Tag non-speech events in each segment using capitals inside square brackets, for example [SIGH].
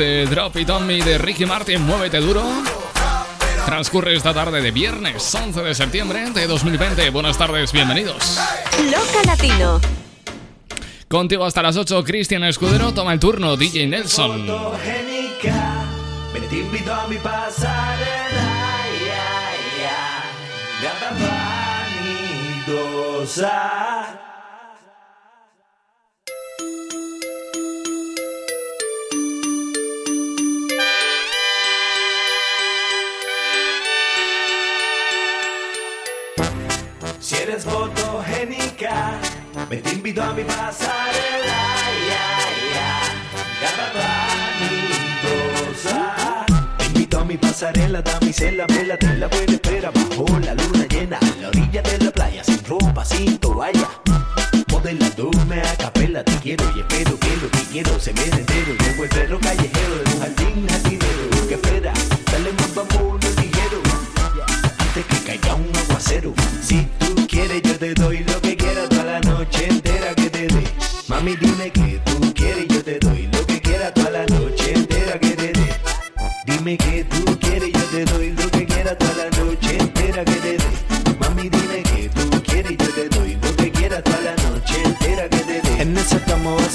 este Drop It On Me de Ricky Martin, Muévete Duro. Transcurre esta tarde de viernes 11 de septiembre de 2020. Buenas tardes, bienvenidos. Loca Latino. Contigo hasta las 8, Cristian Escudero, toma el turno, DJ Nelson. Me te invito a mi pasarela, ya, ya. vanidosa. Eres fotogénica, me te invito a mi pasarela, ya, ya, vanidosa. Te invito a mi pasarela, damisela, vela, te la buena espera bajo la luna llena, a la orilla de la playa, sin ropa, sin toalla. Modelándome a capela, te quiero y espero que lo que quiero se me entero. Llevo el perro callejero de un jardín jardinero. que espera? Dale más vamos, ligero antes que caiga un aguacero. Si tú quieres, yo te doy lo que quieras toda la noche entera que te dé. Mami, dime que tú quieres, yo te doy lo que quieras toda la noche entera que te dé. Dime que tú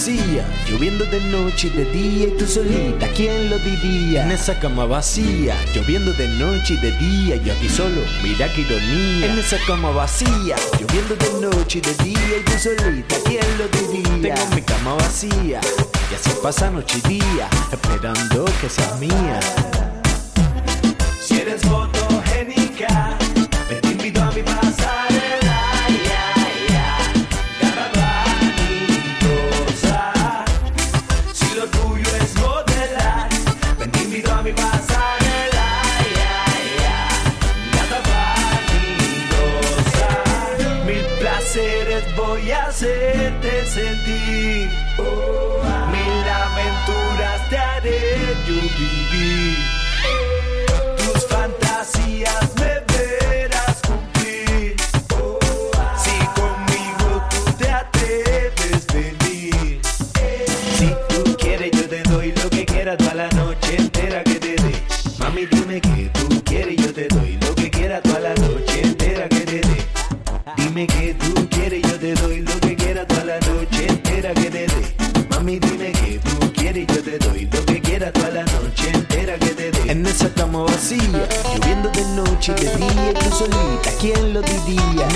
vacía, lloviendo de noche y de día y tú solita, ¿quién lo diría? En esa cama vacía, lloviendo de noche y de día, yo aquí solo, mira qué ironía. En esa cama vacía, lloviendo de noche y de día y tú solita, ¿quién lo diría? Tengo mi cama vacía, y así pasa noche y día, esperando que seas mía. Si eres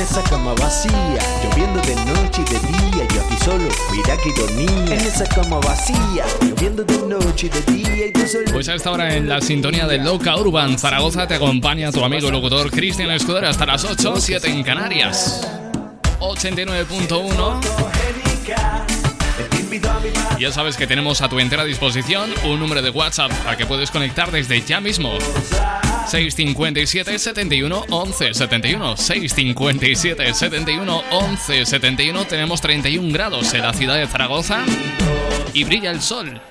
esa cama vacía, lloviendo de noche y de día, yo aquí solo, mira qué ironía. En esa cama vacía, lloviendo de noche y de día y tú solita. Pues a esta hora en la sintonía de Loca Urban Zaragoza te acompaña tu amigo locutor Cristian Escudero hasta las 8, 7 en Canarias. 89.1. Ya sabes que tenemos a tu entera disposición un número de WhatsApp al que puedes conectar desde ya mismo. 657 71 11 71 657 71 11 71 Tenemos 31 grados en la ciudad de Zaragoza y brilla el sol.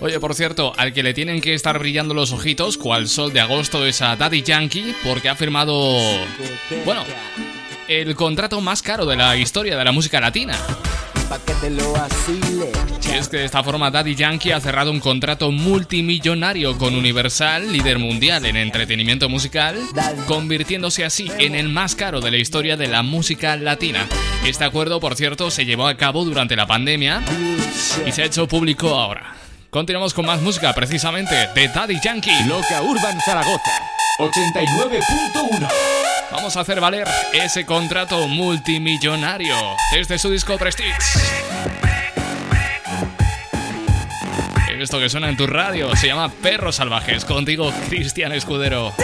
Oye, por cierto, al que le tienen que estar brillando los ojitos, cual sol de agosto, es a Daddy Yankee, porque ha firmado, bueno, el contrato más caro de la historia de la música latina. Pa' que te lo vacile. Y es que de esta forma Daddy Yankee ha cerrado un contrato multimillonario con Universal, líder mundial en entretenimiento musical, convirtiéndose así en el más caro de la historia de la música latina. Este acuerdo, por cierto, se llevó a cabo durante la pandemia y se ha hecho público ahora. Continuamos con más música, precisamente, de Daddy Yankee. Loca Urban Zaragoza 89.1 Vamos a hacer valer ese contrato multimillonario desde su disco Prestige. Esto que suena en tu radio se llama Perros Salvajes. Contigo, Cristian Escudero.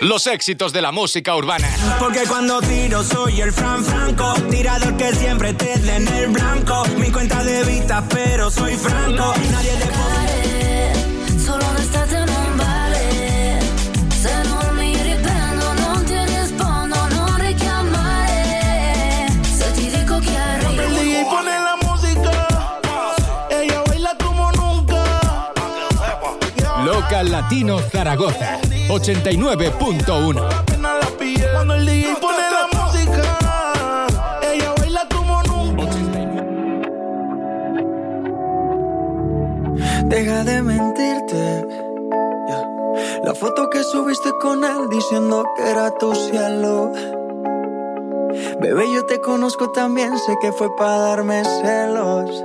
Los éxitos de la música urbana. Porque cuando tiro soy el Fran Franco, tirador que siempre te den el blanco. Mi cuenta de vista, pero soy franco. Nadie te puede. Latino Zaragoza 89.1. Apenas la pillé. Cuando el DJ pone la música, ella baila como nunca. Deja de mentirte. La foto que subiste con él diciendo que era tu cielo. Bebé, yo te conozco también, sé que fue para darme celos.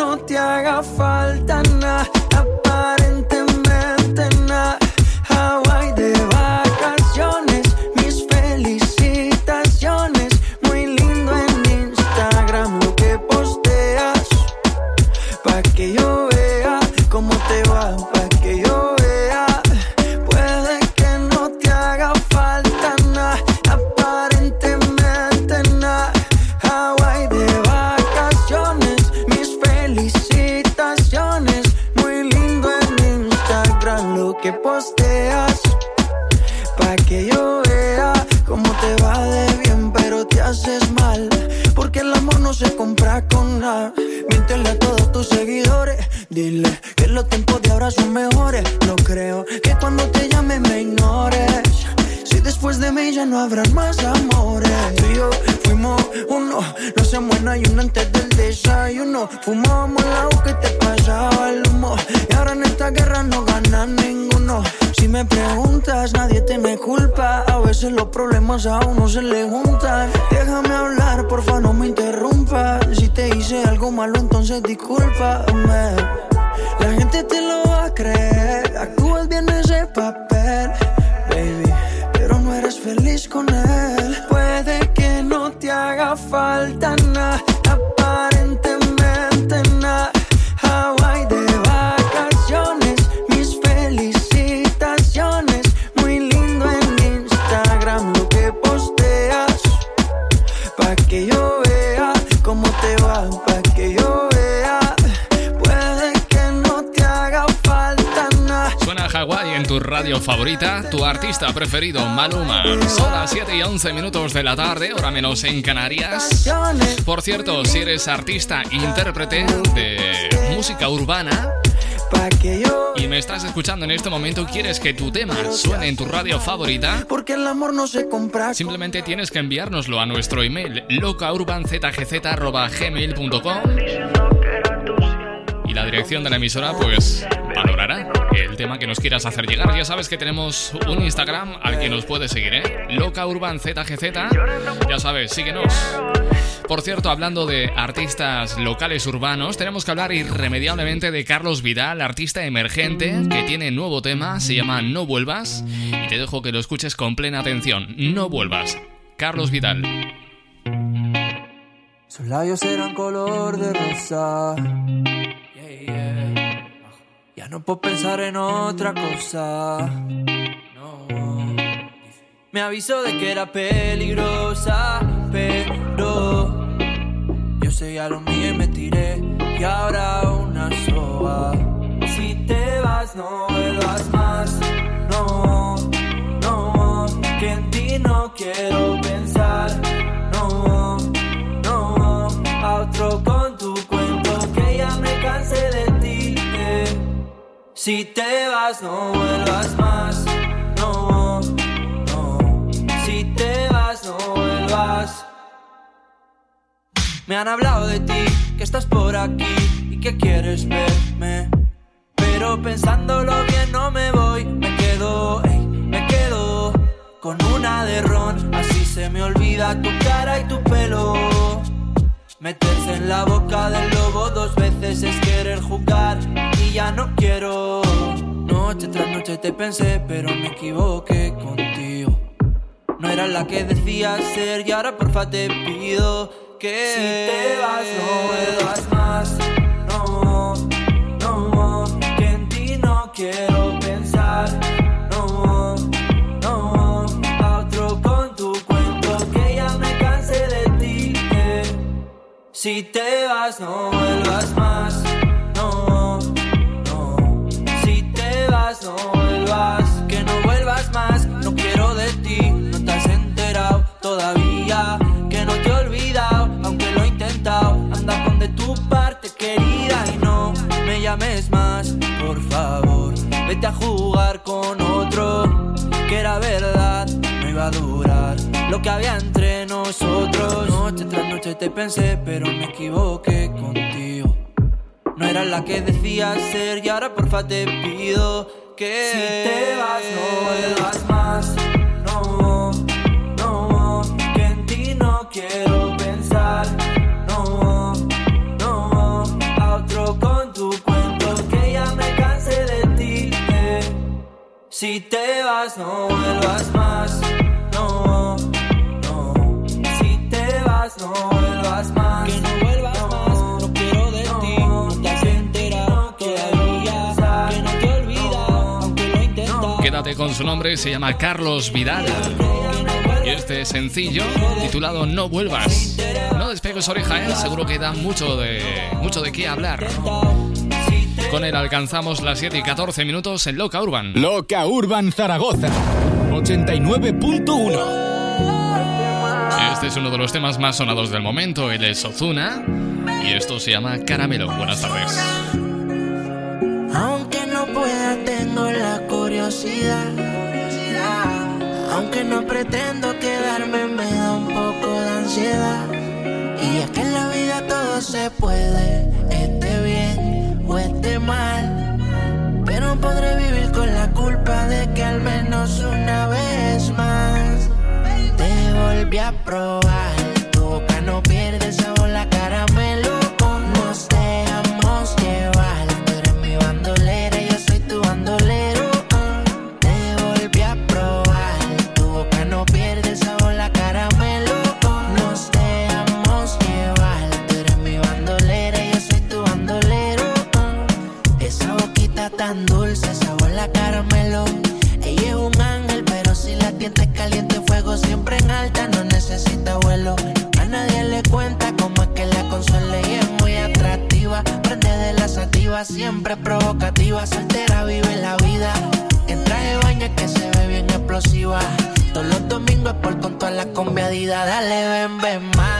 no te haga falta nada, aparentemente nada. Hawaii de vacaciones, mis felicitaciones. Muy lindo en Instagram lo que posteas. Pa' que yo 11 minutos de la tarde, hora menos en Canarias. Por cierto, si eres artista, intérprete de música urbana y me estás escuchando en este momento, quieres que tu tema suene en tu radio favorita, Porque el amor no se compra. simplemente tienes que enviárnoslo a nuestro email locaurbanzgz.gmail.com y la dirección de la emisora pues tema que nos quieras hacer llegar. Ya sabes que tenemos un Instagram al que nos puedes seguir, ¿eh? locaurbanzgz. Ya sabes, síguenos. Por cierto, hablando de artistas locales urbanos, tenemos que hablar irremediablemente de Carlos Vidal, artista emergente que tiene nuevo tema, se llama No Vuelvas, y te dejo que lo escuches con plena atención. No Vuelvas. Carlos Vidal. Sus labios eran color de rosa. No puedo pensar en otra cosa. Me avisó de que era peligrosa, pero yo seguía lo mío y me tiré. Y ahora una soga. Si te vas, no vuelvas más. No, no, que en ti no quiero pensar. Si te vas, no vuelvas más. No, no, si te vas, no vuelvas. Me han hablado de ti, que estás por aquí y que quieres verme. Pero pensándolo bien no me voy, me quedo, ey, me quedo con una derrota. se me olvida tu cara y tu pelo. Meterse en la boca del lobo dos veces es querer jugar y ya no quiero. Noche tras noche te pensé, pero me equivoqué contigo. No era la que decías ser y ahora porfa te pido que si te vas no vuelvas más. No, no, que en ti no quiero pensar. No, no, a otro con tu cuento que ya me cansé de ti. eh. Si te vas no vuelvas más. Que no vuelvas más. No quiero de ti, no te has enterado todavía. Que no te he olvidado, aunque lo he intentado. Anda con de tu parte, querida, y no me llames más, por favor. Vete a jugar con otro, que era verdad, no iba a durar lo que había entre nosotros. Noche tras noche te pensé, pero me equivoqué contigo. No era la que decías ser y ahora porfa te pido que si te vas no vuelvas más. No, no, que en ti no quiero pensar. No, no, a otro con tu cuento que ya me cansé de ti. eh. Si te vas no vuelvas más. No, no, si te vas no vuelvas más. Que no Quédate con su nombre, se llama Carlos Vidal. Y este sencillo, titulado No vuelvas. No despegues oreja, ¿eh? seguro que da mucho de, mucho de qué hablar. Con él alcanzamos las 7 y 14 minutos en Loca Urban. Loca Urban Zaragoza 89.1 Este es uno de los temas más sonados del momento, él es Ozuna. Y esto se llama Caramelo. Buenas tardes. Curiosidad. Aunque no pretendo quedarme, me da un poco de ansiedad. Y es que en la vida todo se puede, esté bien o esté mal. Pero podré vivir con la culpa de que al menos una vez más te volví a probar. Siempre provocativa, soltera, vive la vida. En traje baño que se ve bien explosiva. Todos los domingos por con todas las combiadidas. Dale, ven, ven, mátame.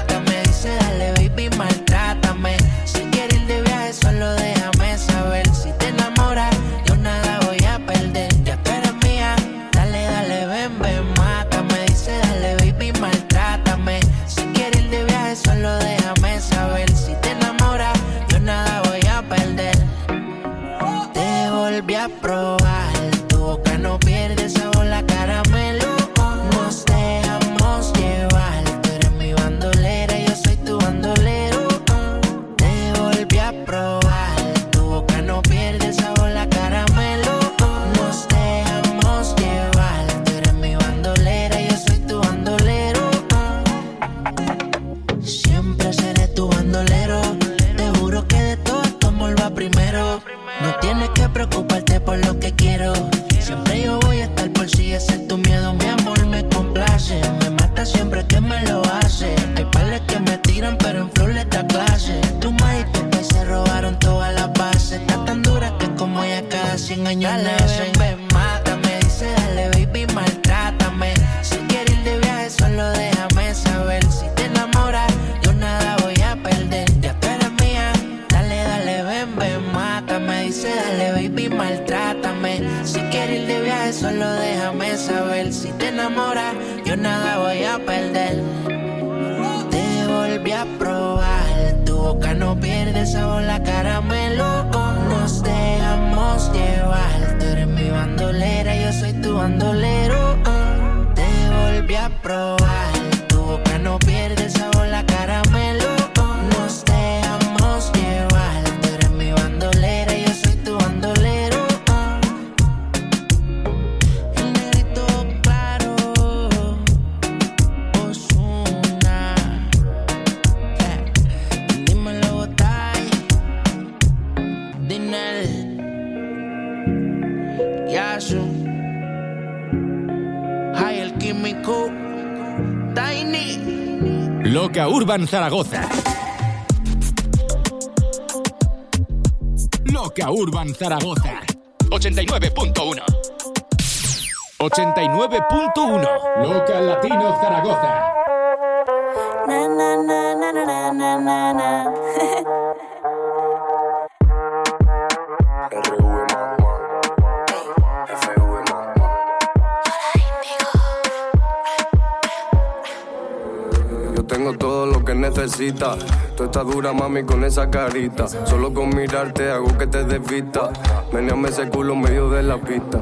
Loca Urban Zaragoza. Loca Urban Zaragoza. 89.1. 89.1. Loca Latino Zaragoza. Tú estás dura, mami, con esa carita. Solo con mirarte hago que te desvista. Meneame ese culo en medio de la pista.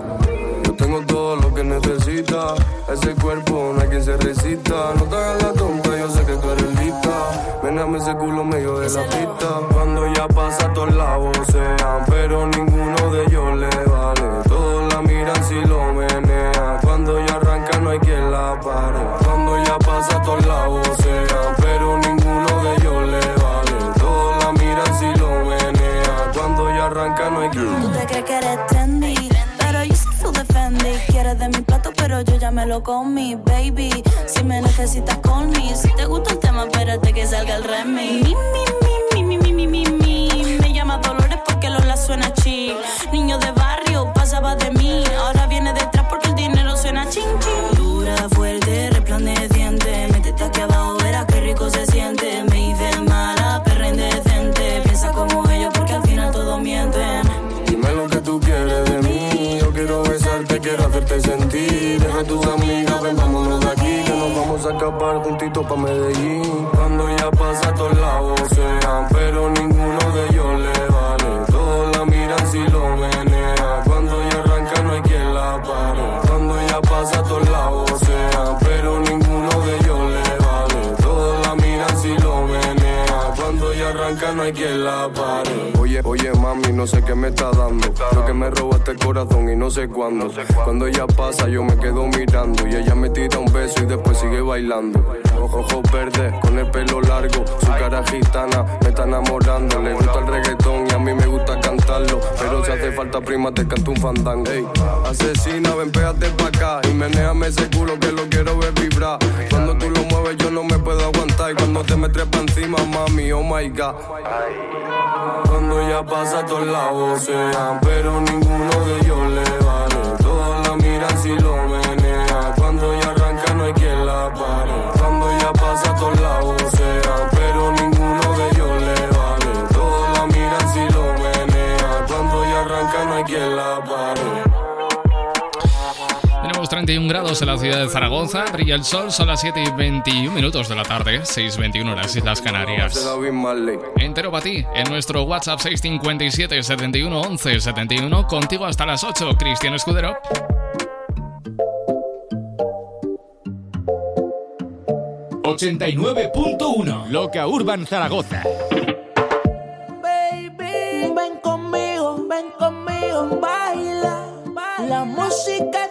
Yo tengo todo lo que necesitas. Ese cuerpo no hay quien se resista. No te hagas la tonta, yo sé que tú eres lista. Meneame ese culo en medio de la pista. Cuando ya pasa todos lados sean, pero ninguno de ellos le vale. Todos la miran si lo menea. Cuando ya arranca no hay quien la pare. Cuando ya pasa todos lados sean, pero yo sí feel defendí. Quieres de mi plato, pero yo ya me lo comí, baby. Si me necesitas, call me. Si te gusta el tema, espérate que salga el remix. Mi, mi, mi, mi, mi, mi, mi, mi. Me llama Dolores porque Lola suena chill. Niño de barrio, pasaba de mí. Ahora viene detrás porque el dinero suena ching, ching. Dura, fuerte, resplandeciente. Deja a tus amigas, ven, vámonos de aquí. Que nos vamos a escapar juntitos pa' Medellín. Cuando ya pasa todos lados sean, pero ninguno de ellos le vale. Todos la miran si lo menea. Cuando ya arranca no hay quien la pare. Cuando ya pasa todos lados sean, pero ninguno de ellos le vale. Todos la miran si lo menea. Cuando ya arranca no hay quien la pare. Oye, mami, no sé qué me está dando. Creo que me robaste el corazón y no sé cuándo. Cuando ella pasa, yo me quedo mirando. Y ella me tira un beso y después sigue bailando. Ojos verdes, con el pelo largo. Su cara gitana me está enamorando. Le gusta el reggaetón y a mí me gusta Pero si hace falta prima, te canto un fandango. Ey, asesina, ven, pégate pa' acá. Y menéame ese culo que lo quiero ver vibrar. Cuando tú lo mueves, yo no me puedo aguantar. Y cuando te me trepa encima, mami, oh my god. Cuando ya pasa todos lados sean, pero ninguno de ellos le 21 grados en la ciudad de Zaragoza, brilla el sol, son las 7 y 21 minutos de la tarde, 6.21 en las Islas Canarias. Entero para ti, en nuestro WhatsApp 657 71 11 71, contigo hasta las 8, Cristian Escudero. ...89.1... ...Loca Urban Zaragoza... ...baby... ...ven conmigo, ven conmigo, baila... ...la música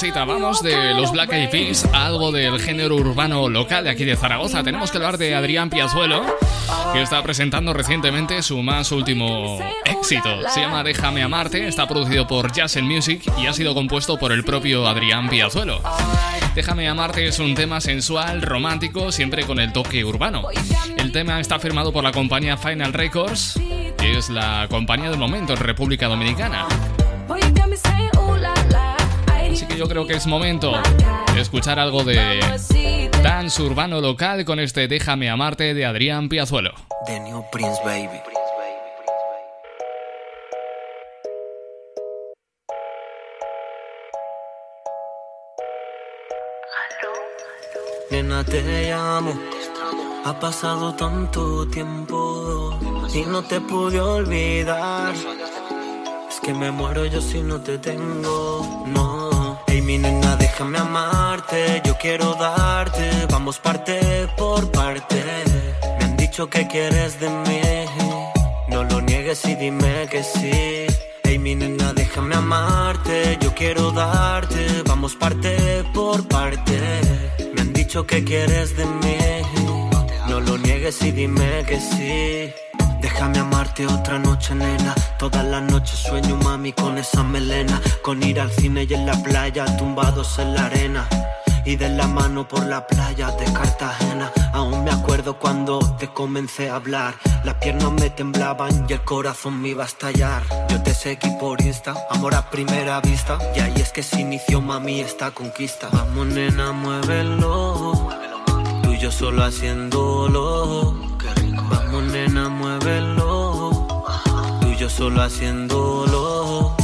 Mamacita. Vamos de los Black Eyed Peas algo del género urbano local de aquí de Zaragoza. Tenemos que hablar de Adrián Piazuelo, que está presentando recientemente su más último éxito. Se llama Déjame Amarte, está producido por Jazz Music y ha sido compuesto por el propio Adrián Piazuelo. Déjame amarte es un tema sensual, romántico, siempre con el toque urbano. El tema está firmado por la compañía Final Records, que es la compañía del momento en República Dominicana. Así que yo creo que es momento de escuchar algo de dance urbano local con este Déjame amarte de Adrián Piazuelo. The New Prince Baby. Nena, te llamo. Ha pasado tanto tiempo y no te pude olvidar. Es que me muero yo si no te tengo, no. Mi nena, déjame amarte. Yo quiero darte. Vamos parte por parte. Me han dicho que quieres de mí. No lo niegues y dime que sí. Hey, mi nena, déjame amarte. Yo quiero darte. Vamos parte por parte. Me han dicho que quieres de mí. No lo niegues y dime que sí. Déjame amarte otra noche, nena. Todas las noches sueño, mami, con esa melena. Con ir al cine y en la playa, tumbados en la arena. Y de la mano por la playa de Cartagena. Aún me acuerdo cuando te comencé a hablar. Las piernas me temblaban y el corazón me iba a estallar. Yo te seguí por Insta, amor a primera vista. Y ahí es que se inició, mami, esta conquista. Vamos, nena, muévelo. Tú y yo solo haciéndolo. Nena, muévelo. Tú y yo solo haciéndolo.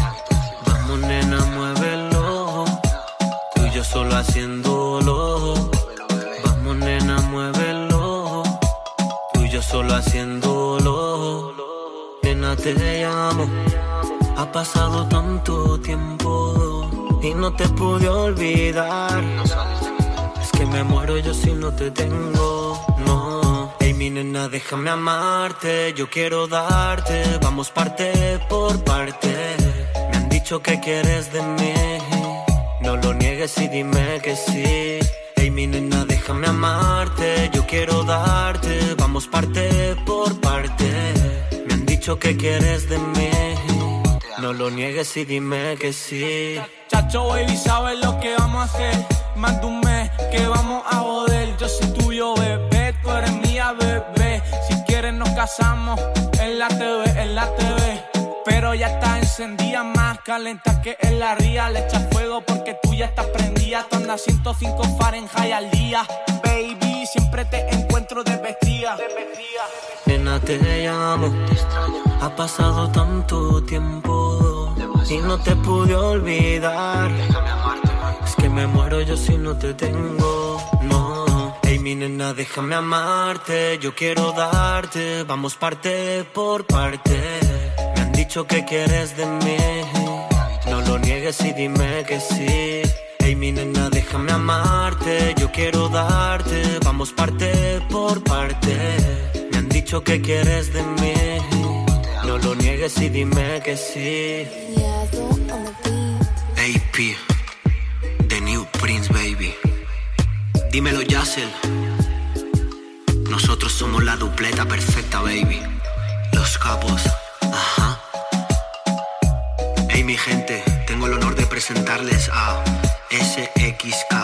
Vamos, nena, muévelo. Tú y yo solo haciéndolo. Vamos, nena, muévelo. Tú y yo solo haciéndolo. Nena, te llamo. Ha pasado tanto tiempo y no te pude olvidar. Es que me muero yo si no te tengo, mi nena, déjame amarte, yo quiero darte. Vamos parte por parte. Me han dicho que quieres de mí. No lo niegues y dime que sí. Hey, mi nena, déjame amarte, yo quiero darte. Vamos parte por parte. Me han dicho que quieres de mí. No lo niegues y dime que sí. Chacho, baby, sabes lo que vamos a hacer. Más un mes que vamos a joder. Yo soy tuyo, bebé, tú eres mía, bebé. Si quieres nos casamos en la TV, en la TV. Pero ya está encendida, más calenta que en la ría. Le echa fuego porque tú ya estás prendida. Tú andas 105 Fahrenheit al día. Baby, siempre te encuentro de vestida. Te llamo. Ha pasado tanto tiempo y no te pude olvidar. Es que me muero yo si no te tengo, no. Ey, mi nena, déjame amarte. Yo quiero darte, vamos parte por parte. Me han dicho que quieres de mí. No lo niegues y dime que sí. Ey, mi nena, déjame amarte. Yo quiero darte, vamos parte por parte. Dicho que quieres de mí. No lo niegues y dime que sí. AP, The New Prince, baby. Dímelo, Yassel. Nosotros somos la dupleta perfecta, baby. Los capos, ajá. Hey, mi gente, tengo el honor de presentarles a SXK,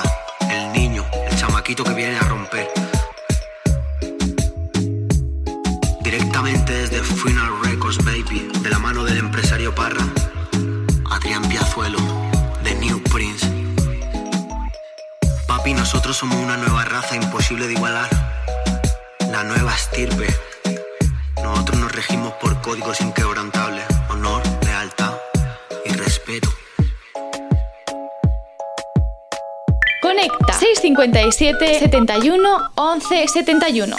el niño, el chamaquito que viene a romper. Desde Final Records, baby, de la mano del empresario Parra, Adrián Piazuelo, The New Prince. Papi, nosotros somos una nueva raza imposible de igualar. La nueva estirpe. Nosotros nos regimos por códigos inquebrantables. Honor, lealtad y respeto. Conecta 657 71 11 71.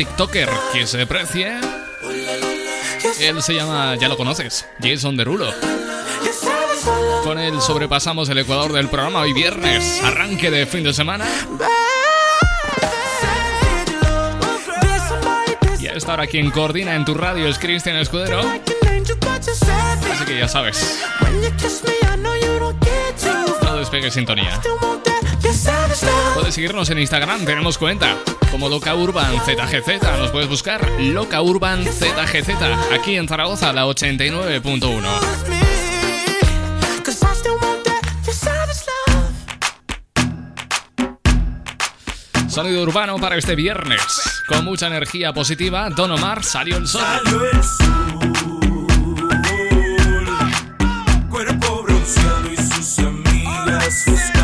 TikToker que se precie. Él se llama, ya lo conoces, Jason Derulo. Con él sobrepasamos el ecuador del programa hoy viernes, arranque de fin de semana. Y a esta hora quien coordina en tu radio es Cristian Escudero. Así que ya sabes, no sintonía. Puedes seguirnos en Instagram, tenemos cuenta como Loca Urban ZGZ. Nos puedes buscar Loca Urban ZGZ aquí en Zaragoza, la 89.1. Sonido urbano para este viernes. Con mucha energía positiva, Don Omar salió el sol. Cuerpo bronceado y sus amigas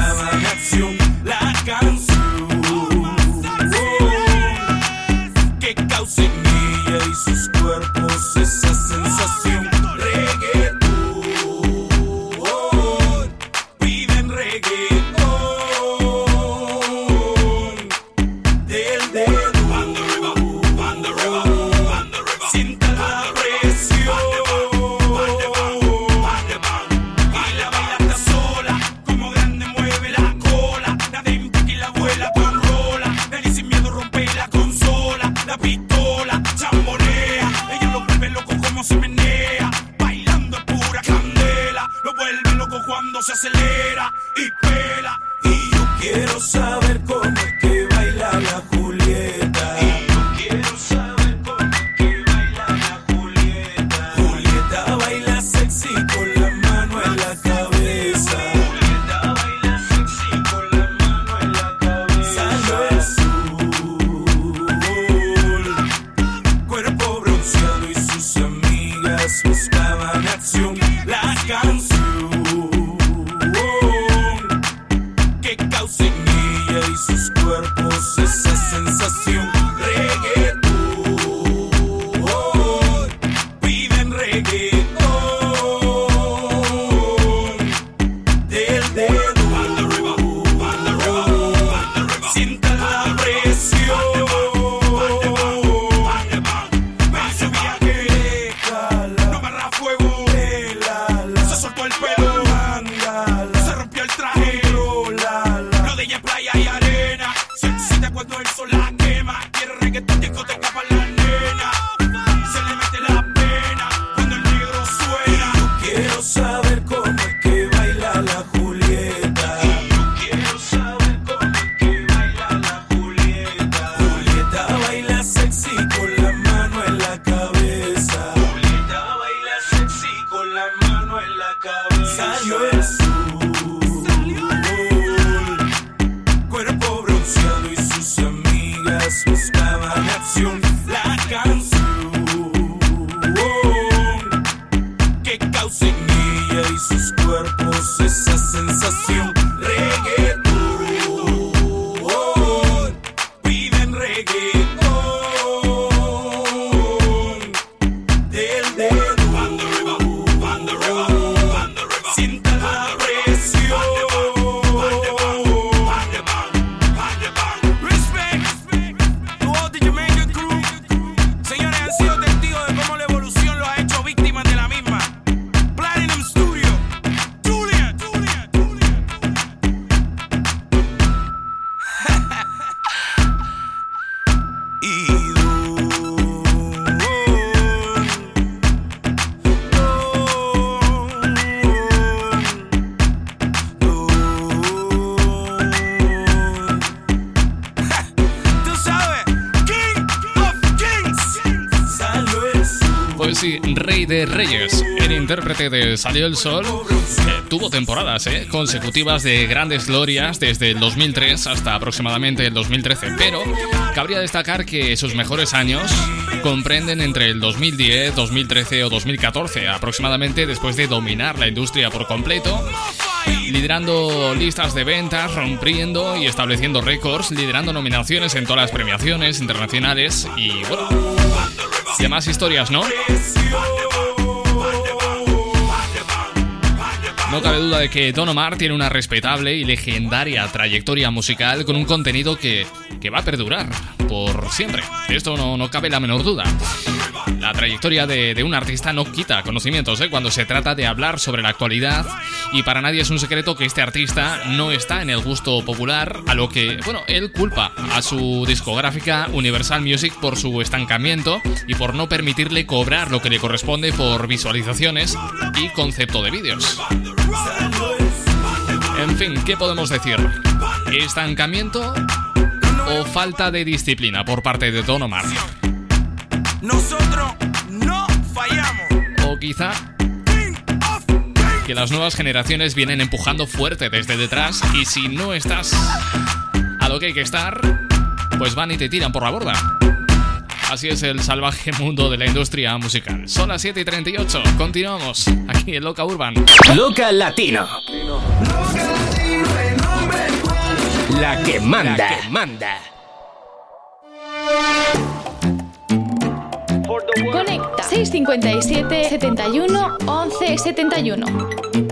de Salió el Sol tuvo temporadas eh, consecutivas de grandes glorias desde el 2003 hasta aproximadamente el 2013, pero cabría destacar que sus mejores años comprenden entre el 2010, 2013 o 2014, aproximadamente después de dominar la industria por completo liderando listas de ventas, rompiendo y estableciendo récords, liderando nominaciones en todas las premiaciones internacionales y bueno, y demás historias, ¿no? No cabe duda de que Don Omar tiene una respetable y legendaria trayectoria musical con un contenido que, va a perdurar por siempre. esto no, no cabe la menor duda. La trayectoria de, un artista no quita conocimientos ¿eh? cuando se trata de hablar sobre la actualidad y para nadie es un secreto que este artista no está en el gusto popular, a lo que, bueno, él culpa a su discográfica Universal Music por su estancamiento y por no permitirle cobrar lo que le corresponde por visualizaciones y concepto de vídeos. En fin, ¿qué podemos decir? ¿Estancamiento o falta de disciplina por parte de Don Omar? Nosotros no fallamos. O quizá que las nuevas generaciones vienen empujando fuerte desde detrás y si no estás a lo que hay que estar, pues van y te tiran por la borda. Así es el salvaje mundo de la industria musical. Son las 7 y 38. Continuamos aquí en Loca Urban. Loca Latino. La que manda. La que manda. Conecta 657 71 11 71.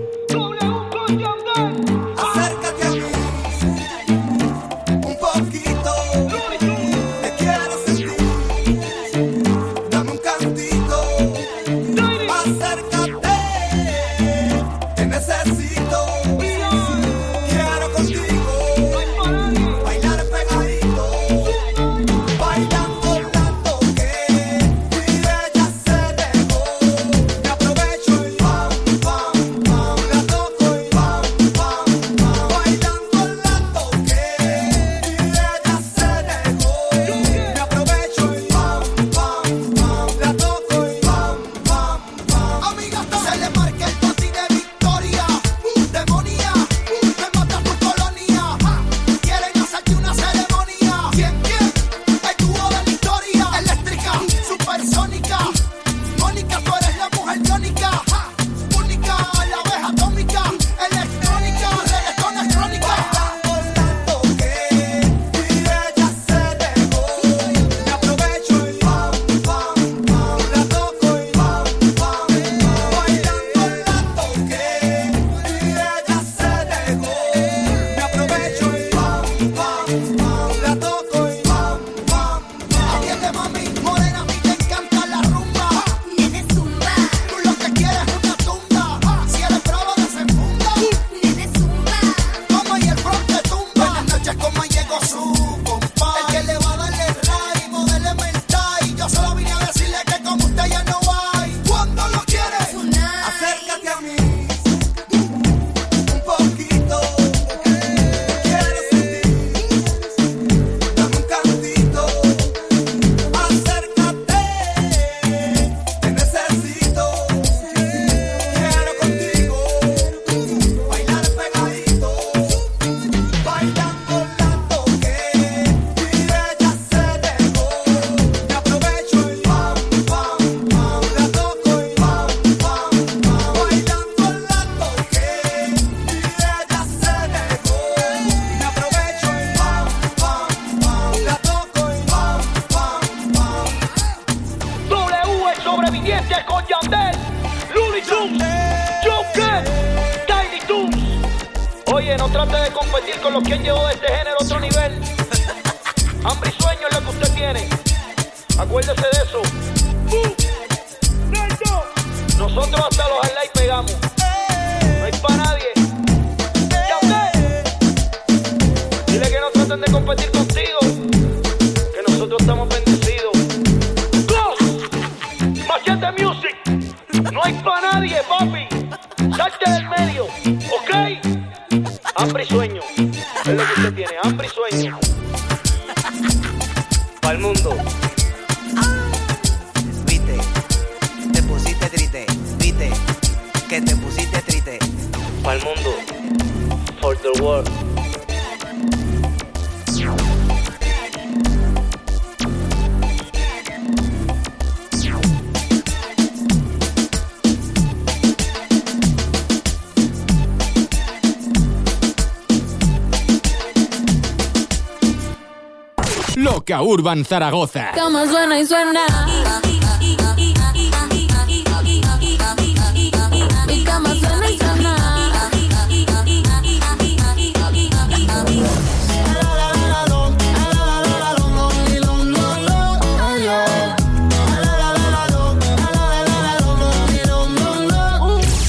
Loca Urban Zaragoza. Cama suena y suena. Mi cama suena y suena.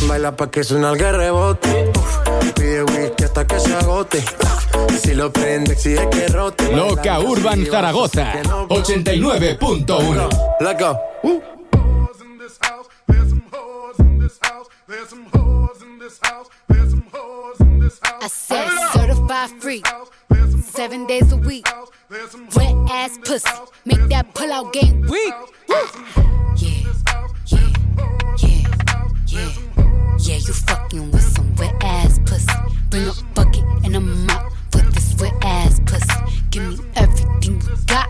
Baila pa' que suena el rebote. Pide whisky hasta que se agote. Si lo prende, exige que rote. Loca Urban Zaragoza. 89.1. Loco. Uh. I said certified free. Seven days a week. Wet ass pussy. Make that pull out game weak. Woo. Yeah, yeah, yeah, yeah. Yeah, you fucking with some wet ass pussy. Bring a bucket and a mop for this wet ass pussy. Give me everything you got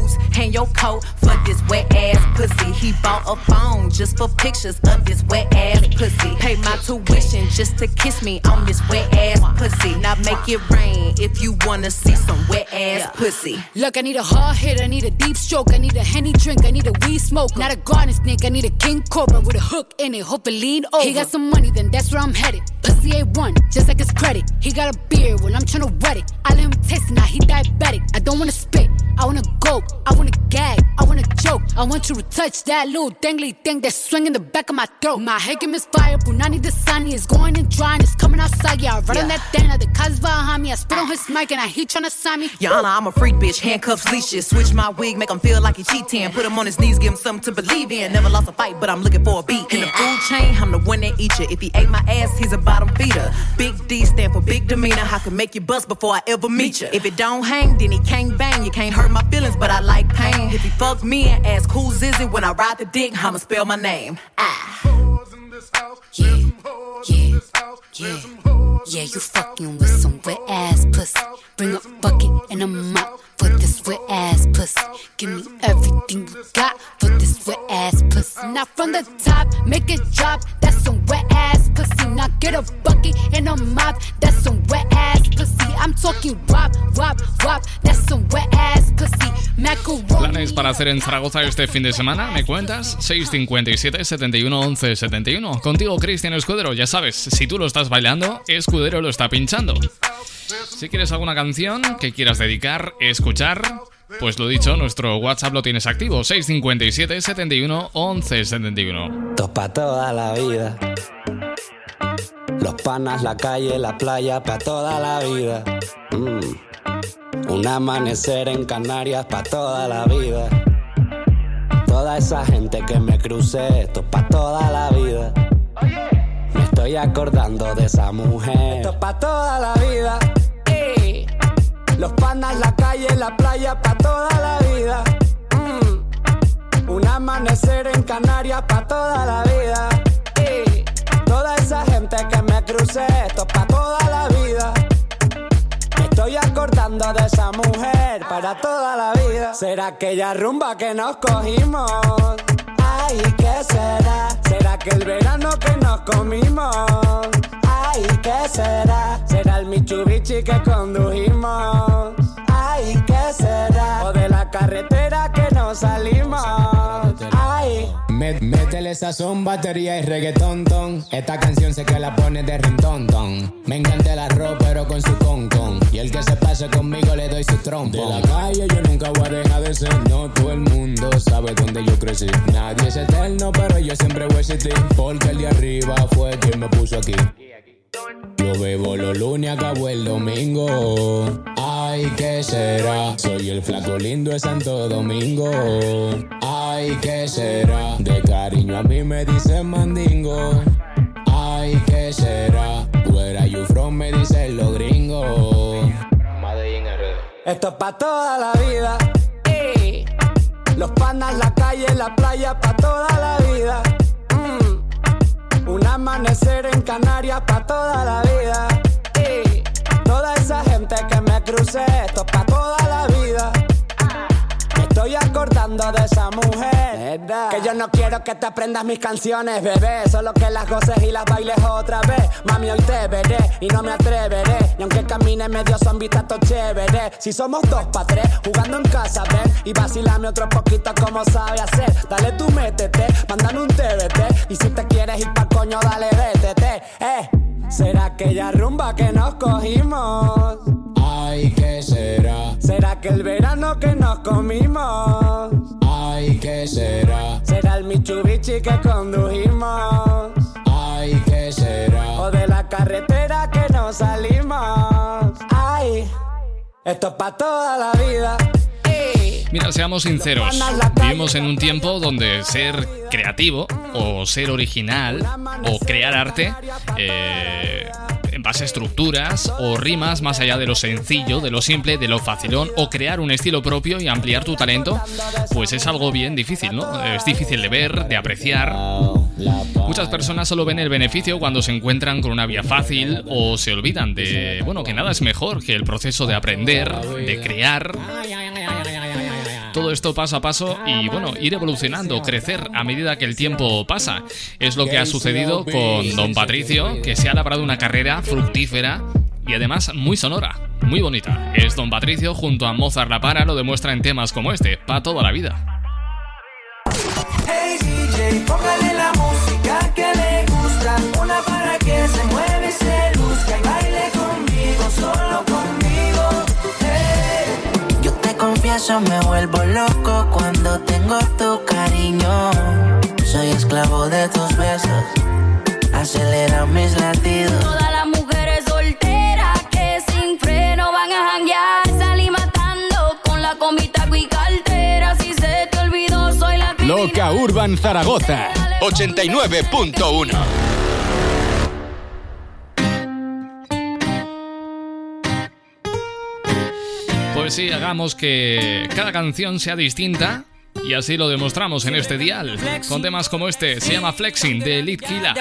hang your coat for this wet ass pussy. He bought a phone just for pictures of this wet ass pussy. Pay my tuition just to kiss me on this wet ass pussy. Now make it rain if you wanna see some wet ass pussy. Look, I need a hard hit, I need a deep stroke, I need a henny drink, I need a weed smoke. Not a garden snake, I need a king cobra with a hook in it, hope it lean over. He got some money, then that's where I'm headed. Pussy A1, just like his credit. He got a beard, when I'm tryna wet it. I let him taste it, now he diabetic. I don't wanna spit, I wanna go, I wanna gag, I wanna choke. I want you to touch that little dangly thing that's swinging the back of my throat. My head game is fire, Punani the sunny is going and drying, it's coming outside. Yeah, I run on that thing, now the cuz behind me. I spit on his mic and I he tryna sign me. Honor, I'm a freak bitch, handcuffs, leashes. Switch my wig, make him feel like he cheating. Put him on his knees, give him something to believe in. Never lost a fight, but I'm looking for a beat. In the food chain, I'm the one that eat you. If he ate my ass, he's a bottom feeder. Big D stand for big demeanor. I can make you bust before I ever meet you. If it don't hang, then he can't bang. You can't hurt my feelings, but I like pain. If he fuck me and ask who's is it when I ride the dick, I'ma spell my name. Ah. Yeah, yeah, yeah. Yeah, you fucking with some wet ass pussy. Bring a bucket and a mop ¿Planes para hacer en Zaragoza este fin de semana? ¿Me cuentas? 657 71 11 71. Contigo, Cristian Escudero. Ya sabes, si tú lo estás bailando, Escudero lo está pinchando. Si quieres alguna canción que quieras dedicar, escuchar, pues lo dicho, nuestro WhatsApp lo tienes activo. 657 71 11 71. Esto pa' toda la vida. Los panas, la calle, la playa, pa' toda la vida. Mm. Un amanecer en Canarias, pa' toda la vida. Toda esa gente que me crucé, esto pa' toda la vida. Me estoy acordando de esa mujer. Esto es pa' toda la vida. Los panas, la calle, la playa, pa' toda la vida. Mm. Un amanecer en Canarias, pa' toda la vida. ey. Toda esa gente que me crucé, esto es pa' toda la vida. Me estoy acordando de esa mujer para toda la vida. ¿Será aquella rumba que nos cogimos? Ay, ¿qué será? ¿Será que el verano que nos comimos? Ay, ¿qué será? ¿Será el Mitsubishi que condujimos? Ay, ¿qué será? O de la carretera que nos salimos. Ay. Mé- Métele sazón, batería y reggaetón, ton. Esta canción sé que la pone de rintón, ton. Me encanta el arroz, pero con su con, con. Y el que se pase conmigo le doy su trompo. De la calle yo nunca voy a dejar de ser. No todo el mundo sabe dónde yo crecí. Nadie es eterno, pero yo siempre voy a existir. Porque el de arriba fue quien me puso aquí. Yo bebo los lunes, acabo el domingo. Ay, ¿qué será? Soy el flaco lindo de Santo Domingo. Ay, ¿qué será? De cariño a mí me dicen mandingo. Ay, ¿qué será? Are you from? Me dicen los gringos. Esto es pa' toda la vida. Los panas, la calle, la playa, pa' toda la amanecer en Canarias, pa' toda la vida. ey. Toda esa gente que me crucé, esto es pa' estoy acordando de esa mujer. Que yo no quiero que te aprendas mis canciones, bebé. Solo que las goces y las bailes otra vez. Mami, hoy te veré y no me atreveré. Y aunque camine medio zombita, todo chévere. Si somos dos pa' tres, jugando en casa, ven. Y vacilame otro poquito como sabe hacer. Dale tú, métete, mandan un TBT. Y si te quieres ir pa' coño, dale, vétete. Eh, será aquella rumba que nos cogimos. Ay, ¿qué será? ¿Será que el verano que nos comimos? Ay, ¿qué será? ¿Será el Mitsubishi que condujimos? Ay, ¿qué será? ¿O de la carretera que nos salimos? Ay, esto es pa' toda la vida. Mira, seamos sinceros. Vivimos en un tiempo donde ser creativo o ser original o crear arte eh, en base estructuras o rimas más allá de lo sencillo, de lo simple, de lo facilón o crear un estilo propio y ampliar tu talento, pues es algo bien difícil, ¿no? Es difícil de ver, de apreciar. Muchas personas solo ven el beneficio cuando se encuentran con una vía fácil o se olvidan de, bueno, que nada es mejor que el proceso de aprender, de crear. Todo esto paso a paso y bueno, ir evolucionando, crecer a medida que el tiempo pasa. Es lo que ha sucedido con Don Patricio, que se ha labrado una carrera fructífera y además muy sonora, muy bonita. Es Don Patricio junto a Mozart La Para, lo demuestra en temas como este, pa' toda la vida. Hey DJ, confieso, me vuelvo loco cuando tengo tu cariño. Soy esclavo de tus besos, acelera mis latidos. Todas las mujeres solteras que sin freno van a janguear. Salí matando con la comita y cartera. Si se te olvidó, soy la Loca Urban Zaragoza 89.1 Pues sí, hagamos que cada canción sea distinta y así lo demostramos en este dial. Con temas como este, se llama Flexing de Elite Killa.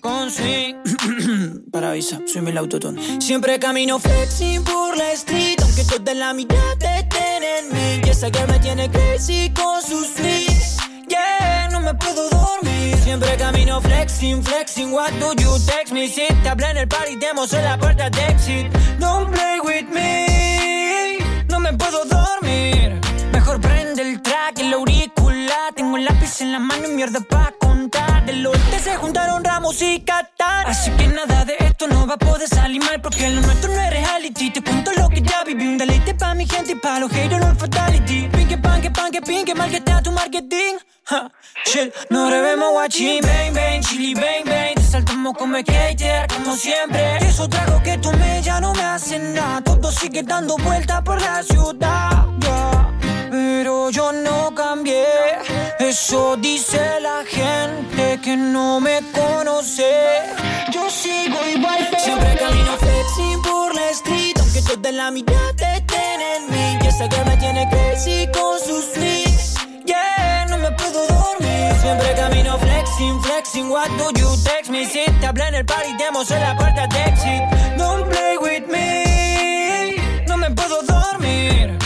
Con swing. [COUGHS] Para avisa, soy el autotune. Siempre camino flexing por la street, aunque toda la mirada en mí. Y esa girl me tiene crazy con sus swings. No me puedo dormir. Siempre camino flexing, flexing. What do you text me? Si te hablé en el party, demos en la puerta de exit. Don't play with me. No me puedo dormir. Mejor prende el track, el auricular. Tengo el lápiz en la mano y mierda pa' contar. Del norte se juntaron Ramos y Qatar. Así que nada de esto no va a poder salir mal. Porque lo nuestro no es reality. Te cuento lo que ya viví. Un deleite pa' mi gente y pa' los haters no fatality. Pinque, panque, panque, pinque, mal que está tu marketing. Ha, shit, no revemos guachín. Bang, bang, chili, bang, bang. Te saltamos como skater, como siempre. Eso trago que tomé ya no me hace nada. Todo sigue dando vueltas por la ciudad. yeah. Pero yo no cambié. Eso dice la gente que no me conoce. Yo sigo igual. Siempre camino flexi por la street. Aunque toda la mitad te tienen en mí. Y esa que me tiene crazy con sus fleas. Yeah, no me puedo dormir. Siempre camino flexing, flexing. What do you text me? Si te hablé en el party, demos en la puerta de exit. Don't play with me. No me puedo dormir.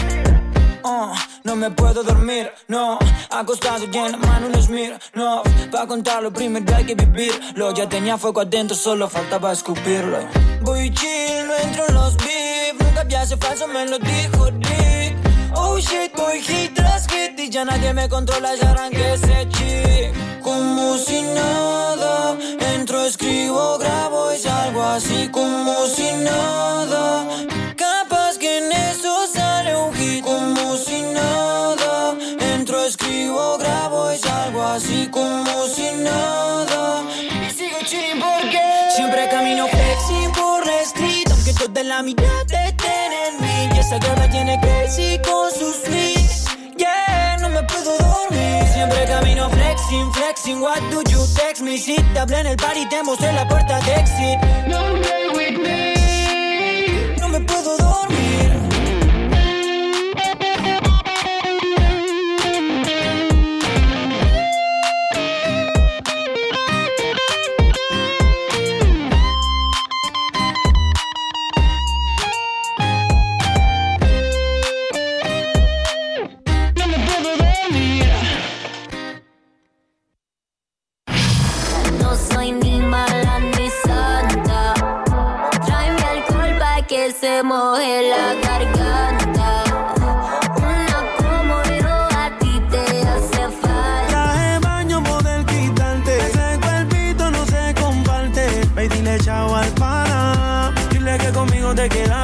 Oh, no me puedo dormir, no. Acostado y en la mano un smir, no Pa' contar lo primero hay que vivirlo. Ya tenía fuego adentro, solo faltaba escupirlo. Voy chill, no entro en los beef. Nunca hace falso, me lo dijo Dick Oh shit, voy hit tras hit Y ya nadie me controla, ya arranqué ese chip Como si nada Entro, escribo, grabo y salgo así Como si nada La mitad te tienen en mí Y esa girl me tiene crazy con sus fleas Yeah, no me puedo dormir Siempre camino flexing, flexing What do you text me? Si te hablé en el party te mostré la puerta de exit Don't play with me No me puedo dormir se moje la garganta. Una como yo a ti te hace falta. Traje baño model quitante. Ese cuerpito no se comparte. Ve y dile chao al pana. Dile que conmigo te quedaste.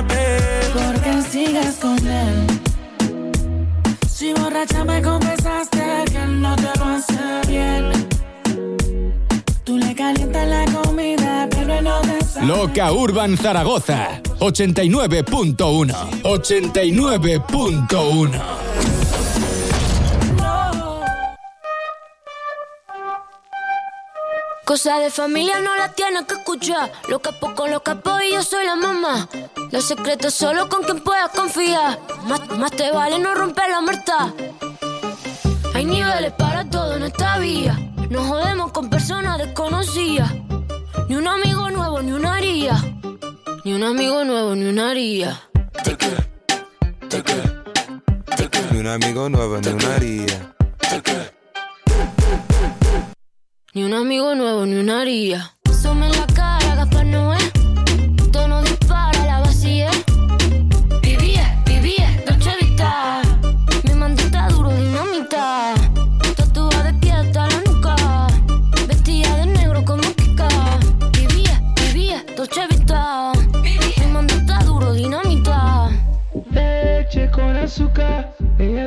Urban Zaragoza 89.1 89.1 Cosa de familia no la tienes que escuchar. Lo capo con los capos y yo soy la mamá. Los secretos solo con quien puedas confiar. Más, te vale no romper la muerta. Hay niveles para todo en esta vía. No jodemos con personas desconocidas. Ni un amigo nuevo, ni una haría. Ni un amigo nuevo, ni una haría. Ni un amigo nuevo, ni una haría. Ni un amigo nuevo, ni una haría. Some en la cara, Gaspar Noé.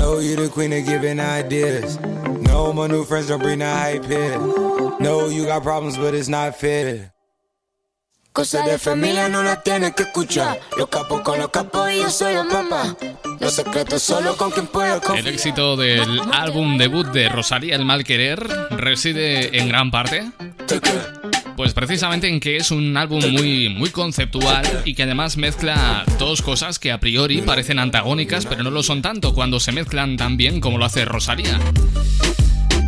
Know you the queen of giving ideas. No, my new friends don't bring the hype here. No, you got problems, but it's not fair. Cosa de familia no la tienes que escuchar. Los capos con los capos y yo soy la mamá. Los secretos solo con quien pueda El éxito del álbum debut de Rosalía El Mal Querer reside en gran parte pues precisamente en que es un álbum muy, muy conceptual y que además mezcla dos cosas que a priori parecen antagónicas, pero no lo son tanto cuando se mezclan tan bien como lo hace Rosalía.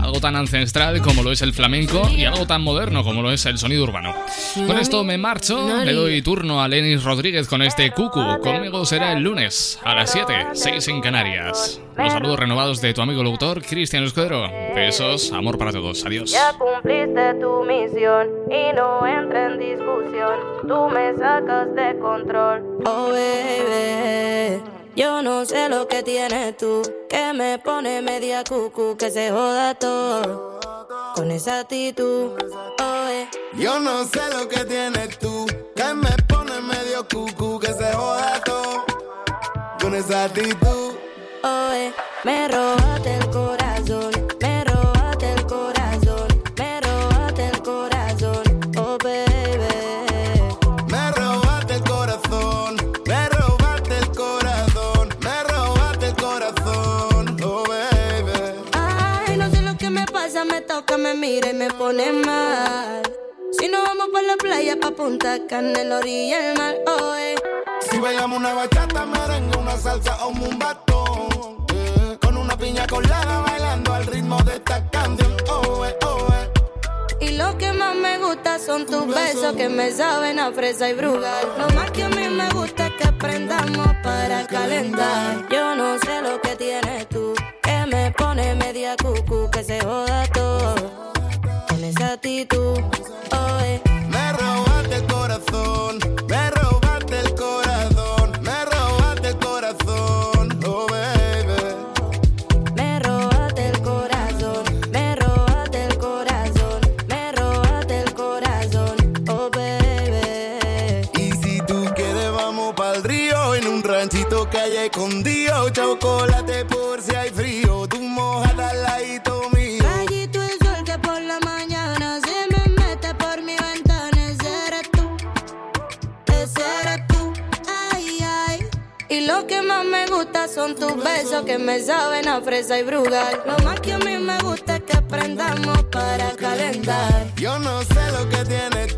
Algo tan ancestral como lo es el flamenco y algo tan moderno como lo es el sonido urbano. Con esto me marcho, le doy turno a Lenis Rodríguez con este cucu. Conmigo será el lunes a las 7, 6 en Canarias. Los saludos renovados de tu amigo locutor Cristian Escudero. Besos, amor para todos. Adiós. Ya cumpliste tu misión y no entra en discusión. Tú me sacas de control. Oh, baby. Yo no sé lo que tienes tú, que me pone media cucu, que se joda todo. Con esa actitud, oh, eh. Yo no sé lo que tienes tú, que me pone medio cucu, que se joda todo. Con esa actitud. Oh, eh. Me robaste el corazón, pasa, me mira y me pone mal. Si no vamos por la playa, pa' Punta Cana, en la orilla del mar, oh, eh. Si bailamos una bachata, merengue, una salsa o un batón. eh, Con una piña colada bailando al ritmo de esta canción. Oh, eh, oh, eh. Y lo que más me gusta son tus besos que me saben a fresa y brugal. Lo más que a mí me gusta es que aprendamos para calentar. Yo no sé lo que tienes tú, que pone media cucu, que se joda todo. Con esa actitud, oh, eh. Son tus besos que me saben a fresa y brugal. Lo más que a mí me gusta es que aprendamos para calentar. Yo no sé lo que tienes